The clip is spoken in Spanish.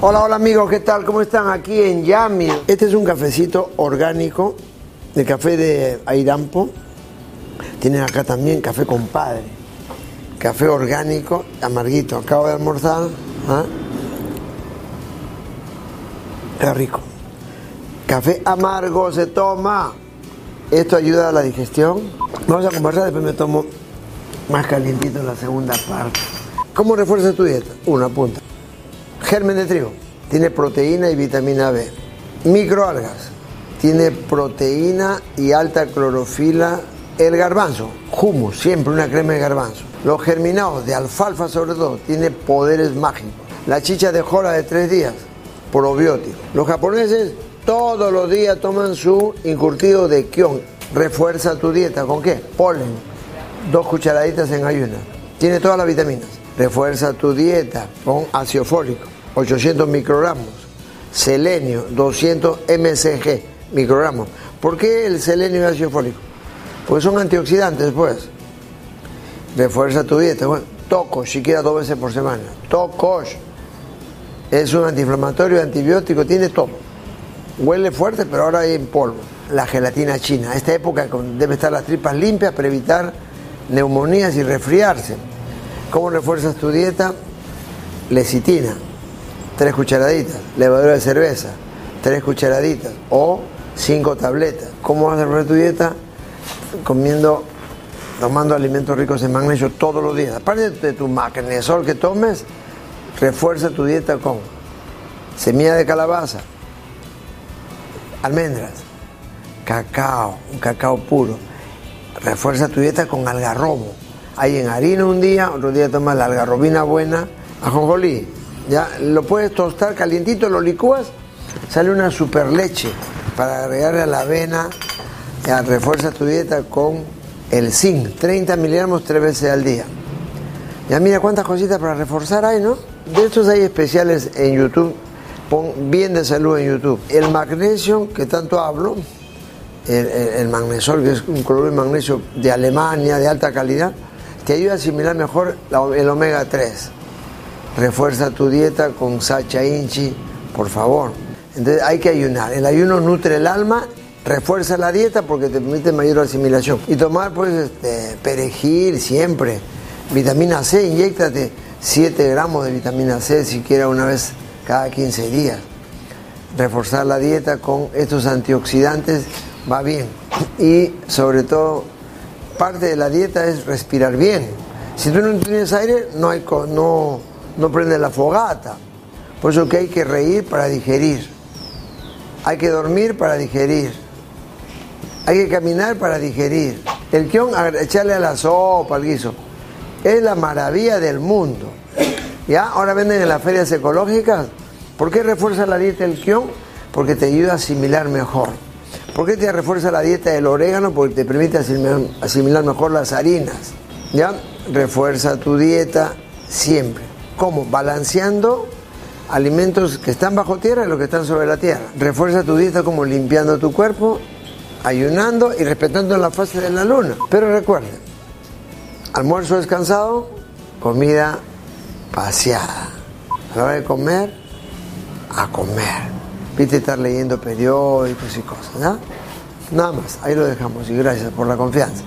Hola, hola amigos, ¿qué tal? ¿Cómo están? Aquí en Yami. Este es un cafecito orgánico, el café de Airampo. Tienen acá también café compadre. Café orgánico, amarguito. Acabo de almorzar. ¿ah? Qué rico. Café amargo se toma. Esto ayuda a la digestión. Vamos a conversar, después me tomo más calientito la segunda parte. ¿Cómo refuerza tu dieta? Una punta. Germen de trigo. Tiene proteína y vitamina B. Microalgas. Tiene proteína y alta clorofila. El garbanzo. Humus, siempre una crema de garbanzo. Los germinados de alfalfa sobre todo. Tiene poderes mágicos. La chicha de jora de tres días. Probiótico. Los japoneses todos los días toman su incurtido de kion. Refuerza tu dieta. ¿Con qué? Polen. Dos cucharaditas en ayunas. Tiene todas las vitaminas. Refuerza tu dieta con ácido fólico, 800 microgramos. Selenio, 200 mcg microgramos. ¿Por qué el selenio y el ácido fólico? Porque son antioxidantes, pues. Refuerza tu dieta. Bueno, tocos, siquiera dos veces por semana. Tocos. Es un antiinflamatorio, antibiótico, tiene todo. Huele fuerte, pero ahora hay en polvo. La gelatina china. Esta época debe estar las tripas limpias para evitar neumonías y resfriarse. ¿Cómo refuerzas tu dieta? Lecitina, tres cucharaditas. Levadura de cerveza, tres cucharaditas. O cinco tabletas. ¿Cómo vas a refuerzar tu dieta? Comiendo, tomando alimentos ricos en magnesio todos los días. Aparte de tu magnesol que tomes, refuerza tu dieta con semilla de calabaza, almendras, cacao, un cacao puro. Refuerza tu dieta con algarrobo. Hay en harina un día, otro día tomas la algarrobina buena, ajonjolí. Ya lo puedes tostar calientito, lo licúas, sale una super leche para agregarle a la avena. Ya refuerza tu dieta con el zinc, 30 miligramos tres veces al día. Ya mira cuántas cositas para reforzar hay, ¿no? De estos hay especiales en YouTube. Bien de salud en YouTube. El magnesio, que tanto hablo, el, el, magnesol, que es un cloruro de magnesio de Alemania, de alta calidad, te ayuda a asimilar mejor el omega 3. Refuerza tu dieta con sacha inchi, por favor. Entonces hay que ayunar. El ayuno nutre el alma, refuerza la dieta porque te permite mayor asimilación. Y tomar pues este, perejil siempre. Vitamina C, inyectate 7 gramos de vitamina C siquiera una vez cada 15 días. Reforzar la dieta con estos antioxidantes va bien. Y sobre todo parte de la dieta es respirar bien. Si tú no tienes aire, no, hay, no, no prende la fogata. Por eso que hay que reír para digerir. Hay que dormir para digerir. Hay que caminar para digerir. El kion, echarle a la sopa, al guiso, es la maravilla del mundo. ¿Ya? Ahora venden en las ferias ecológicas. ¿Por qué refuerza la dieta el kion? Porque te ayuda a asimilar mejor. ¿Por qué te refuerza la dieta del orégano? Porque te permite asimilar, mejor las harinas. ¿Ya? Refuerza tu dieta siempre. ¿Cómo? Balanceando alimentos que están bajo tierra y los que están sobre la tierra. Refuerza tu dieta como limpiando tu cuerpo, ayunando y respetando la fase de la luna. Pero recuerden, almuerzo descansado, comida paseada. A la hora de comer, a comer. Viste estar leyendo periódicos y cosas, ¿no? Nada más, ahí lo dejamos y gracias por la confianza.